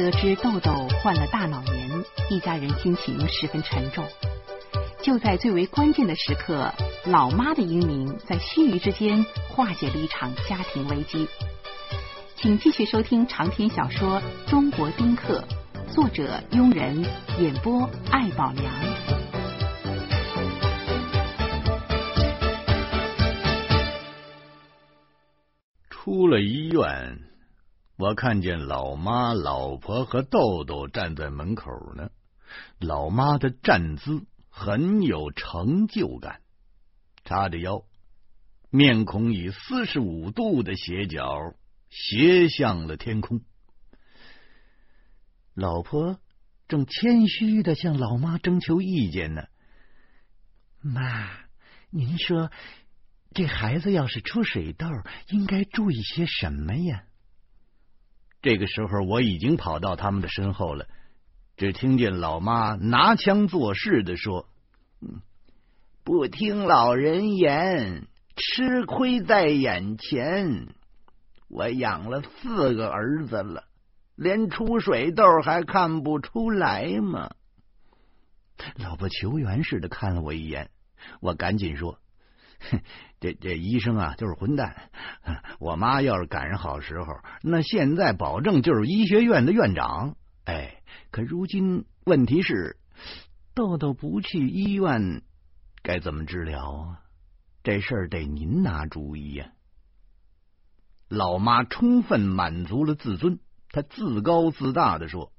得知豆豆患了大脑炎，一家人心情十分沉重。就在最为关键的时刻，老妈的英明在须臾之间化解了一场家庭危机。请继续收听长篇小说《中国丁克》，作者庸人，演播艾宝良。出了医院，我看见老妈、老婆和豆豆站在门口呢。老妈的站姿。很有成就感，叉着腰，面孔以四十五度的斜角斜向了天空。老婆正谦虚的向老妈征求意见呢。妈，您说这孩子要是出水痘，应该注意些什么呀？这个时候，我已经跑到他们的身后了。只听见老妈拿腔作势的说：“不听老人言，吃亏在眼前。我养了四个儿子了，连出水痘还看不出来吗？”老婆求援似的看了我一眼，我赶紧说：“哼这这医生啊，就是混蛋。我妈要是赶上好时候，那现在保证就是医学院的院长。”哎，可如今问题是，豆豆不去医院，该怎么治疗啊？这事儿得您拿主意呀。老妈充分满足了自尊，她自高自大的说：“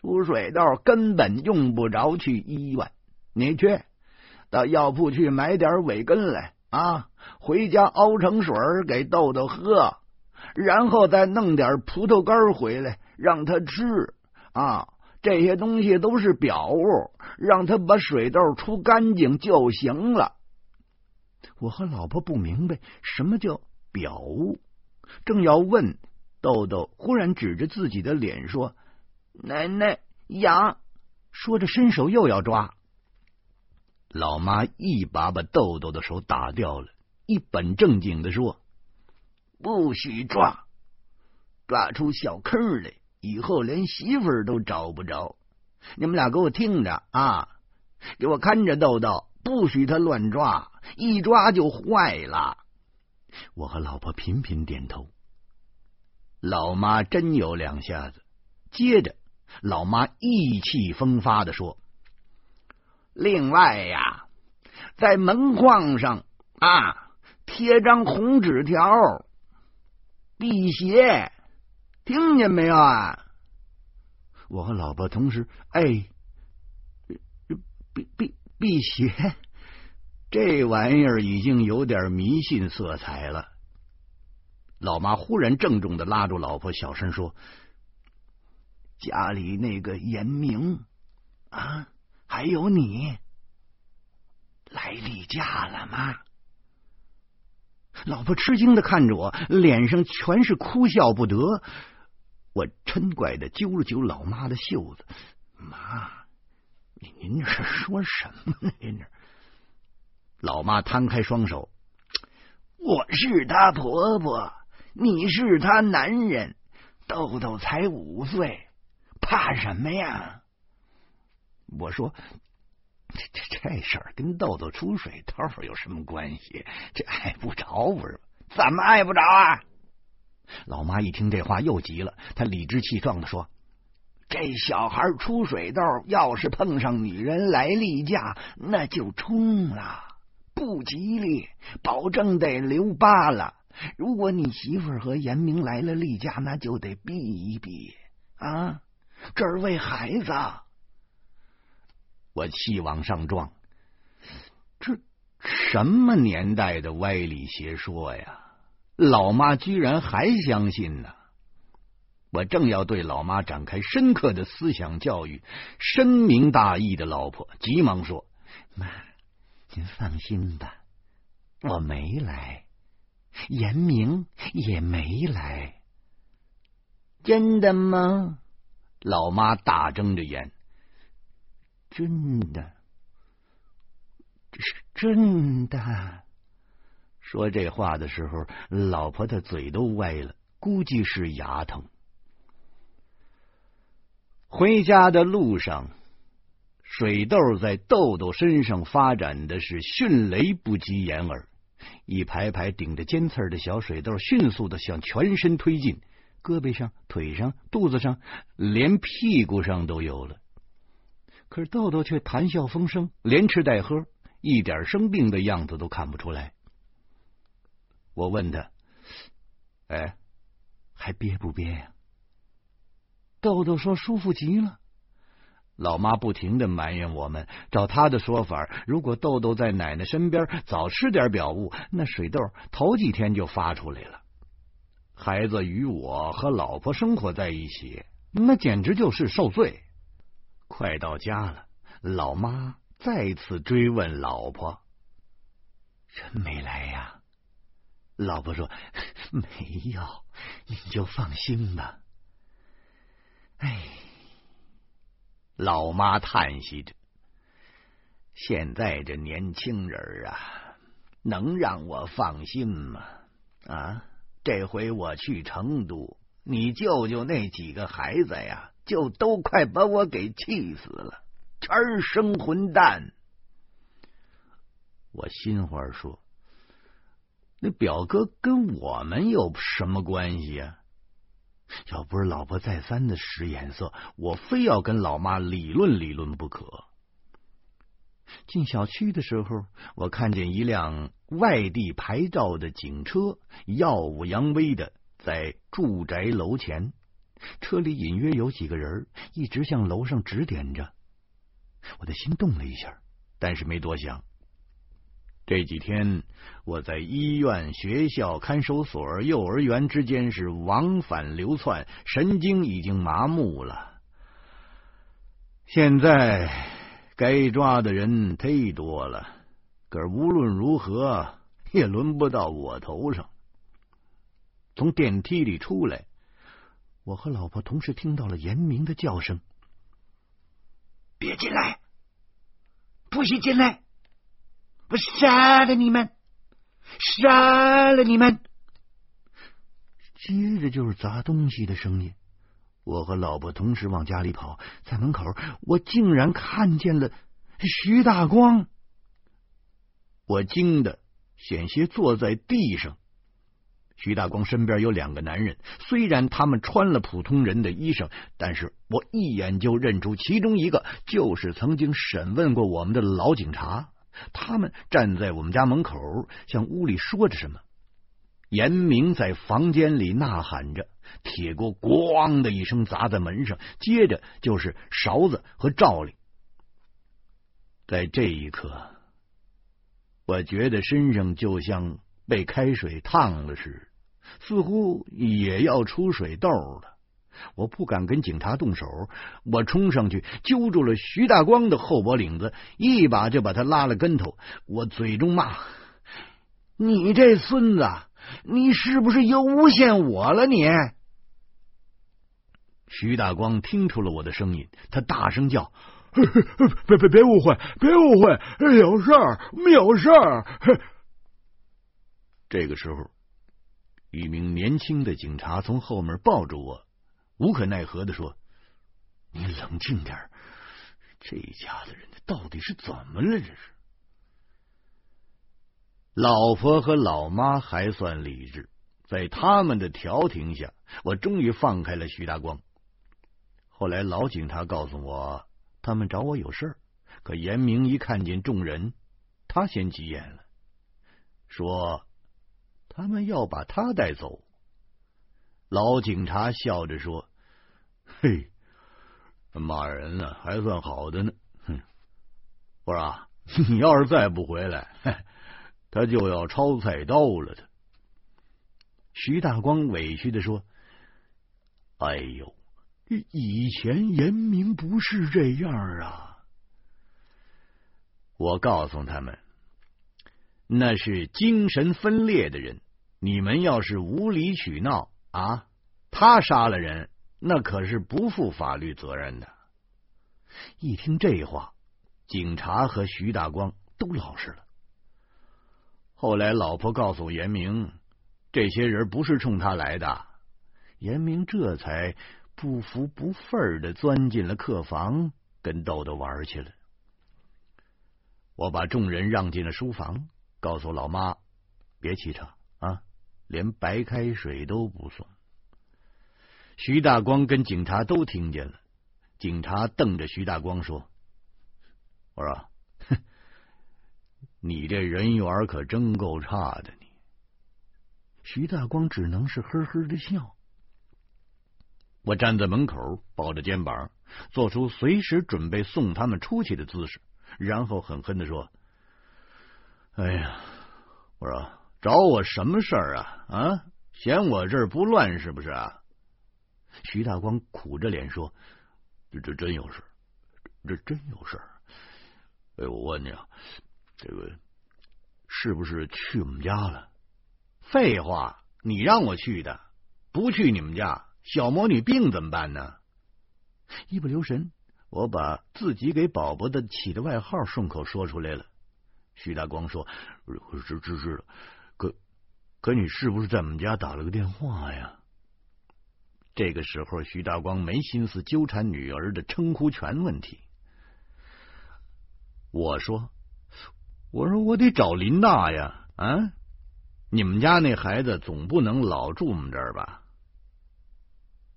出水痘根本用不着去医院，你去到药铺去买点伟根来啊，回家熬成水给豆豆喝，然后再弄点葡萄干回来让他吃。”啊，这些东西都是表物，让他把水痘出干净就行了。我和老婆不明白什么叫表物，正要问，豆豆忽然指着自己的脸说：“奶奶痒！”说着伸手又要抓，老妈一把把豆豆的手打掉了，一本正经的说：“不许抓，抓出小坑来。”以后连媳妇儿都找不着，你们俩给我听着啊！给我看着豆豆，不许他乱抓，一抓就坏了。我和老婆频频点头。老妈真有两下子。接着，老妈意气风发的说：“另外呀，在门框上啊贴张红纸条，辟邪。”听见没有啊？我和老婆同时哎，辟辟辟邪，这玩意儿已经有点迷信色彩了。老妈忽然郑重的拉住老婆，小声说：“家里那个严明啊，还有你来例假了吗？”老婆吃惊的看着我，脸上全是哭笑不得。我嗔怪的揪了揪老妈的袖子，妈，您这是说什么呢？您这老妈摊开双手，我是她婆婆，你是她男人，豆豆才五岁，怕什么呀？我说，这这事儿跟豆豆出水痘有什么关系？这碍不着不是？怎么碍不着啊？老妈一听这话又急了，她理直气壮的说：“这小孩出水痘，要是碰上女人来例假，那就冲了，不吉利，保证得留疤了。如果你媳妇儿和严明来了例假，那就得避一避啊！这是为孩子。”我气往上撞，这什么年代的歪理邪说呀！老妈居然还相信呢！我正要对老妈展开深刻的思想教育，深明大义的老婆急忙说：“妈，您放心吧，我没来，严明也没来。”真的吗？老妈大睁着眼：“真的，这是真的。”说这话的时候，老婆的嘴都歪了，估计是牙疼。回家的路上，水痘在豆豆身上发展的是迅雷不及掩耳，一排排顶着尖刺的小水痘迅速的向全身推进，胳膊上、腿上、肚子上，连屁股上都有了。可是豆豆却谈笑风生，连吃带喝，一点生病的样子都看不出来。我问他：“哎，还憋不憋呀？”豆豆说：“舒服极了。”老妈不停的埋怨我们。照他的说法，如果豆豆在奶奶身边早吃点表物，那水痘头几天就发出来了。孩子与我和老婆生活在一起，那简直就是受罪。快到家了，老妈再次追问老婆：“真没来呀？”老婆说：“没有，你就放心吧。”哎，老妈叹息着：“现在这年轻人啊，能让我放心吗？啊，这回我去成都，你舅舅那几个孩子呀，就都快把我给气死了，全生混蛋。”我心话说：“那表哥跟我们有什么关系呀？”要不是老婆再三的使眼色，我非要跟老妈理论理论不可。进小区的时候，我看见一辆外地牌照的警车，耀武扬威的在住宅楼前，车里隐约有几个人，一直向楼上指点着。我的心动了一下，但是没多想。这几天我在医院、学校、看守所、幼儿园之间是往返流窜，神经已经麻木了。现在该抓的人忒多了，可无论如何也轮不到我头上。从电梯里出来，我和老婆同时听到了严明的叫声：“别进来，不许进来！”我杀了你们！杀了你们！接着就是砸东西的声音。我和老婆同时往家里跑，在门口，我竟然看见了徐大光。我惊得险些坐在地上。徐大光身边有两个男人，虽然他们穿了普通人的衣裳，但是我一眼就认出其中一个就是曾经审问过我们的老警察。他们站在我们家门口，向屋里说着什么。严明在房间里呐喊着，铁锅咣的一声砸在门上，接着就是勺子和罩里。在这一刻，我觉得身上就像被开水烫了似的，似乎也要出水痘了。我不敢跟警察动手，我冲上去揪住了徐大光的后脖领子，一把就把他拉了跟头。我嘴中骂：“你这孙子，你是不是又诬陷我了？”你徐大光听出了我的声音，他大声叫：“ 别别别误会，别误会，有事儿，有事儿。”这个时候，一名年轻的警察从后面抱住我。无可奈何的说：“你冷静点这家子人到底是怎么了？这是。”老婆和老妈还算理智，在他们的调停下，我终于放开了徐大光。后来老警察告诉我，他们找我有事儿，可严明一看见众人，他先急眼了，说他们要把他带走。老警察笑着说。嘿，骂人呢，还算好的呢。哼，我说你要是再不回来，他就要抄菜刀了。他徐大光委屈的说：“哎呦，以前严明不是这样啊。”我告诉他们，那是精神分裂的人。你们要是无理取闹啊，他杀了人。那可是不负法律责任的。一听这话，警察和徐大光都老实了。后来，老婆告诉严明，这些人不是冲他来的。严明这才不服不忿的钻进了客房，跟豆豆玩去了。我把众人让进了书房，告诉老妈别沏茶啊，连白开水都不送。徐大光跟警察都听见了，警察瞪着徐大光说：“我说，哼，你这人缘可真够差的。”你徐大光只能是呵呵的笑。我站在门口，抱着肩膀，做出随时准备送他们出去的姿势。然后狠狠的说：“哎呀，我说找我什么事儿啊？啊，嫌我这儿不乱是不是啊？”徐大光苦着脸说：“这这真有事，这真有事。哎，我问你啊，这个是不是去我们家了？废话，你让我去的，不去你们家，小魔女病怎么办呢？一不留神。”我把自己给宝宝的起的外号顺口说出来了。徐大光说：“知知知道，可可你是不是在我们家打了个电话呀？”这个时候，徐大光没心思纠缠女儿的称呼权问题。我说：“我说我得找林娜呀，啊，你们家那孩子总不能老住我们这儿吧？”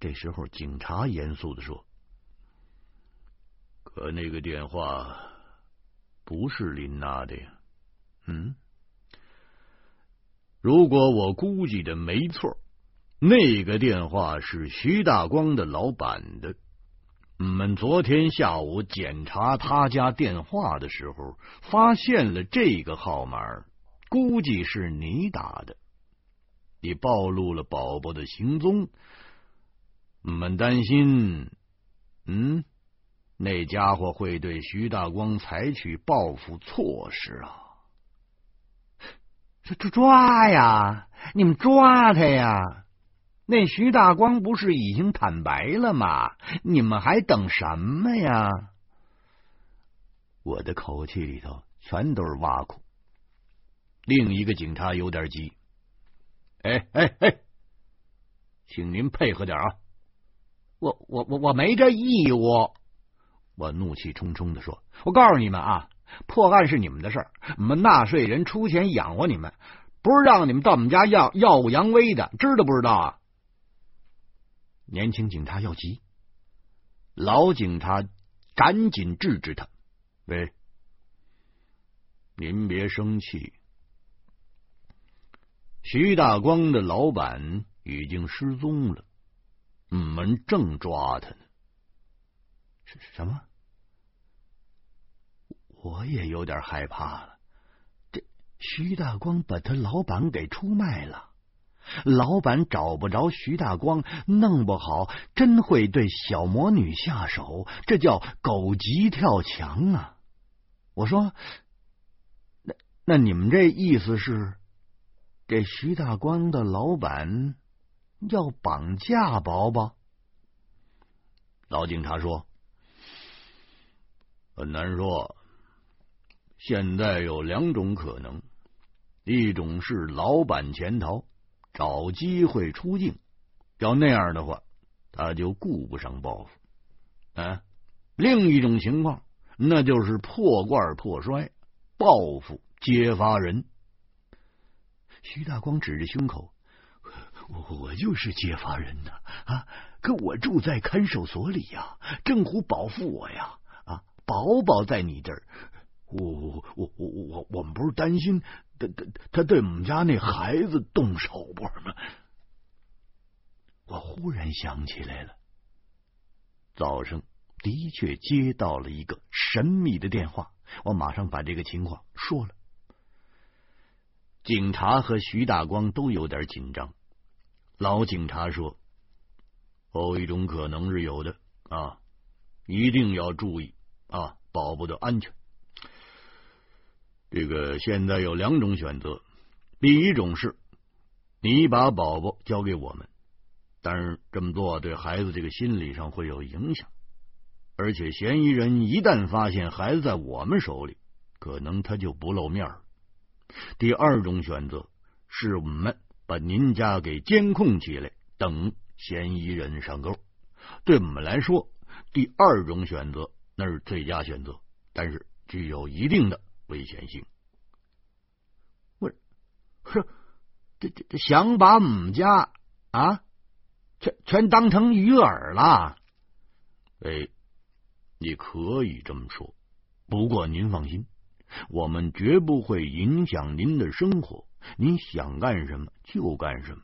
这时候，警察严肃的说。可那个电话不是林娜的呀，嗯，如果我估计的没错，那个电话是徐大光的老板的。我们昨天下午检查他家电话的时候，发现了这个号码，估计是你打的。你暴露了宝宝的行踪，我们担心，嗯。那家伙会对徐大光采取报复措施啊！这这抓呀！你们抓他呀！那徐大光不是已经坦白了吗？你们还等什么呀？我的口气里头全都是挖苦。另一个警察有点急，哎哎哎，请您配合点啊！我我我我没这义务。我怒气冲冲的说：“我告诉你们啊，破案是你们的事儿，我们纳税人出钱养活你们，不是让你们到我们家耀耀武扬威的，知道不知道啊？”年轻警察要急，老警察赶紧制止他：“喂，您别生气，徐大光的老板已经失踪了，我们正抓他呢。”什什么？我也有点害怕了。这徐大光把他老板给出卖了，老板找不着徐大光，弄不好真会对小魔女下手，这叫狗急跳墙啊！我说，那那你们这意思是，这徐大光的老板要绑架宝宝？老警察说。很难说，现在有两种可能：一种是老板潜逃，找机会出境；要那样的话，他就顾不上报复。啊，另一种情况，那就是破罐破摔，报复揭发人。徐大光指着胸口：“我我就是揭发人呐！啊，可我住在看守所里呀，政府保护我呀。”宝宝在你这儿，我我我我我我们不是担心他他他对我们家那孩子动手不是吗？我忽然想起来了，早上的确接到了一个神秘的电话，我马上把这个情况说了。警察和徐大光都有点紧张。老警察说：“后一种可能是有的啊，一定要注意。”啊，宝宝的安全。这个现在有两种选择，第一种是你把宝宝交给我们，但是这么做对孩子这个心理上会有影响，而且嫌疑人一旦发现孩子在我们手里，可能他就不露面。第二种选择是我们把您家给监控起来，等嫌疑人上钩，对我们来说，第二种选择那是最佳选择，但是具有一定的危险性。我说，这这这想把我们家啊，全全当成鱼饵了？哎，你可以这么说，不过您放心，我们绝不会影响您的生活。您想干什么就干什么，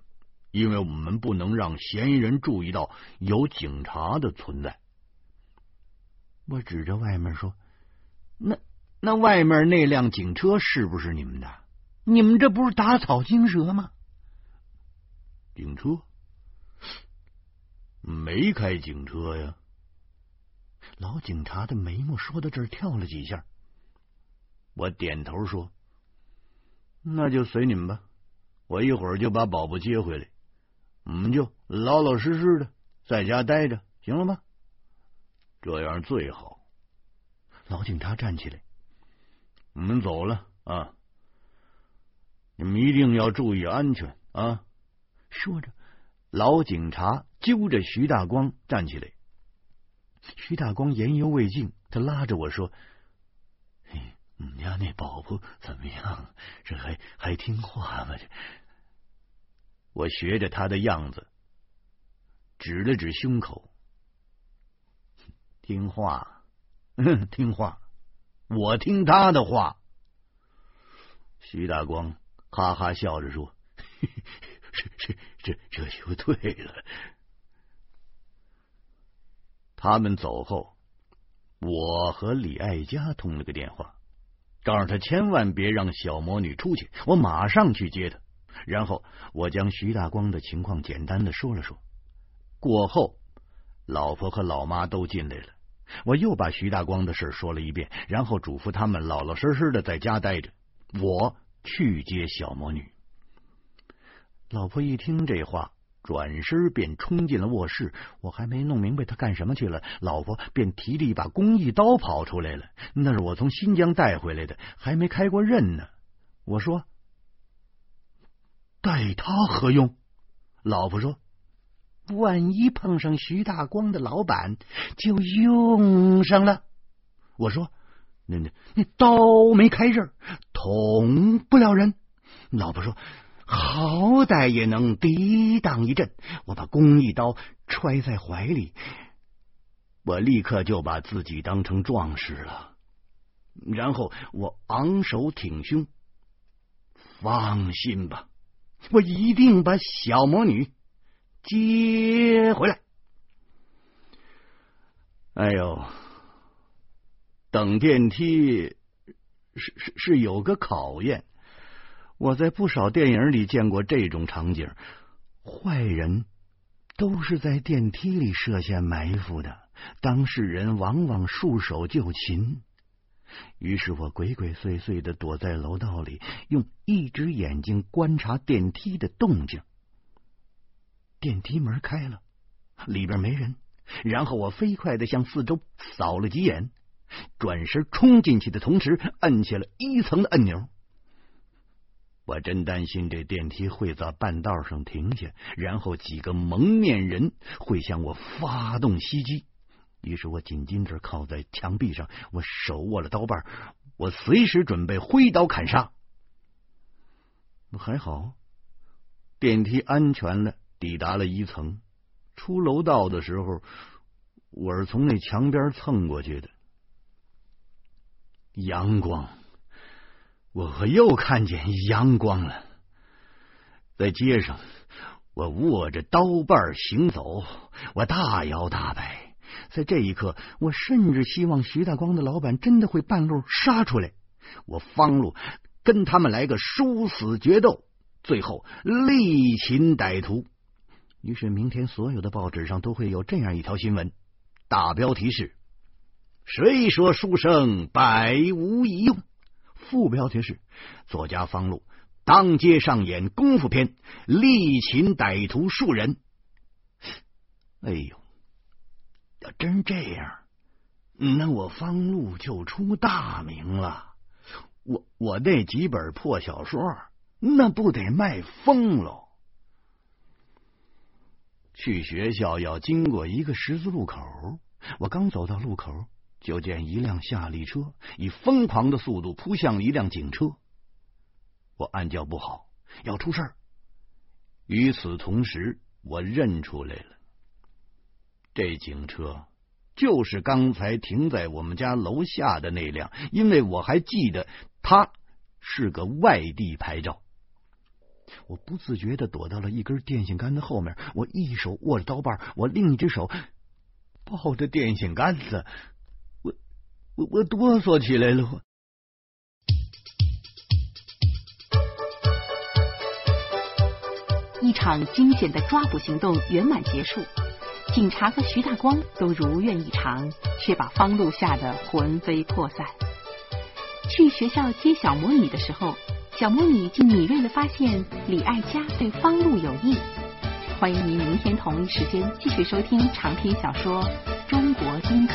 因为我们不能让嫌疑人注意到有警察的存在。我指着外面说：“那那外面那辆警车是不是你们的？你们这不是打草惊蛇吗？”警车没开警车呀。老警察的眉毛说到这儿跳了几下，我点头说。那就随你们吧，我一会儿就把宝宝接回来，我们就老老实实的在家待着，行了吗？这样最好。老警察站起来，我们走了啊！你们一定要注意安全啊！说着，老警察揪着徐大光站起来。徐大光言犹未尽，他拉着我说。我们家那宝宝怎么样？这还还听话吗？这我学着他的样子，指了指胸口，听话，听话，我听他的话。徐大光哈哈笑着说：“这这这这就对了。”他们走后，我和李爱佳通了个电话。告诉他千万别让小魔女出去，我马上去接她。然后我将徐大光的情况简单的说了说。过后，老婆和老妈都进来了，我又把徐大光的事说了一遍，然后嘱咐他们老老实实的在家待着，我去接小魔女。老婆一听这话。转身便冲进了卧室，我还没弄明白他干什么去了，老婆便提着一把工艺刀跑出来了。那是我从新疆带回来的，还没开过刃呢。我说：“带它何用？”老婆说：“万一碰上徐大光的老板，就用上了。”我说：“那那那刀没开刃，捅不了人。”老婆说。好歹也能抵挡一阵。我把工艺刀揣在怀里，我立刻就把自己当成壮士了。然后我昂首挺胸，放心吧，我一定把小魔女接回来。哎呦，等电梯是是是有个考验。我在不少电影里见过这种场景，坏人都是在电梯里设下埋伏的，当事人往往束手就擒。于是我鬼鬼祟祟的躲在楼道里，用一只眼睛观察电梯的动静。电梯门开了，里边没人。然后我飞快的向四周扫了几眼，转身冲进去的同时，摁下了一层的按钮。我真担心这电梯会在半道上停下，然后几个蒙面人会向我发动袭击。于是我紧紧着靠在墙壁上，我手握了刀把，我随时准备挥刀砍杀。还好，电梯安全了，抵达了一层。出楼道的时候，我是从那墙边蹭过去的，阳光。我又看见阳光了，在街上，我握着刀把行走，我大摇大摆。在这一刻，我甚至希望徐大光的老板真的会半路杀出来，我方路跟他们来个殊死决斗，最后力擒歹徒。于是，明天所有的报纸上都会有这样一条新闻，大标题是：“谁说书生百无一用？”副标题是：作家方路当街上演功夫片，力擒歹徒数人。哎呦，要真这样，那我方路就出大名了。我我那几本破小说，那不得卖疯喽？去学校要经过一个十字路口，我刚走到路口，就见一辆夏利车以疯狂的速度扑向一辆警车。我暗叫不好，要出事儿。与此同时，我认出来了，这警车就是刚才停在我们家楼下的那辆，因为我还记得它是个外地牌照。我不自觉的躲到了一根电线杆的后面，我一手握着刀把，我另一只手抱着电线杆子，我我我哆嗦起来了。一场惊险的抓捕行动圆满结束，警察和徐大光都如愿以偿，却把方露吓得魂飞魄散。去学校接小魔女的时候。小魔女竟敏锐的发现李爱佳对方路有意。欢迎您明天同一时间继续收听长篇小说《中国丁克》。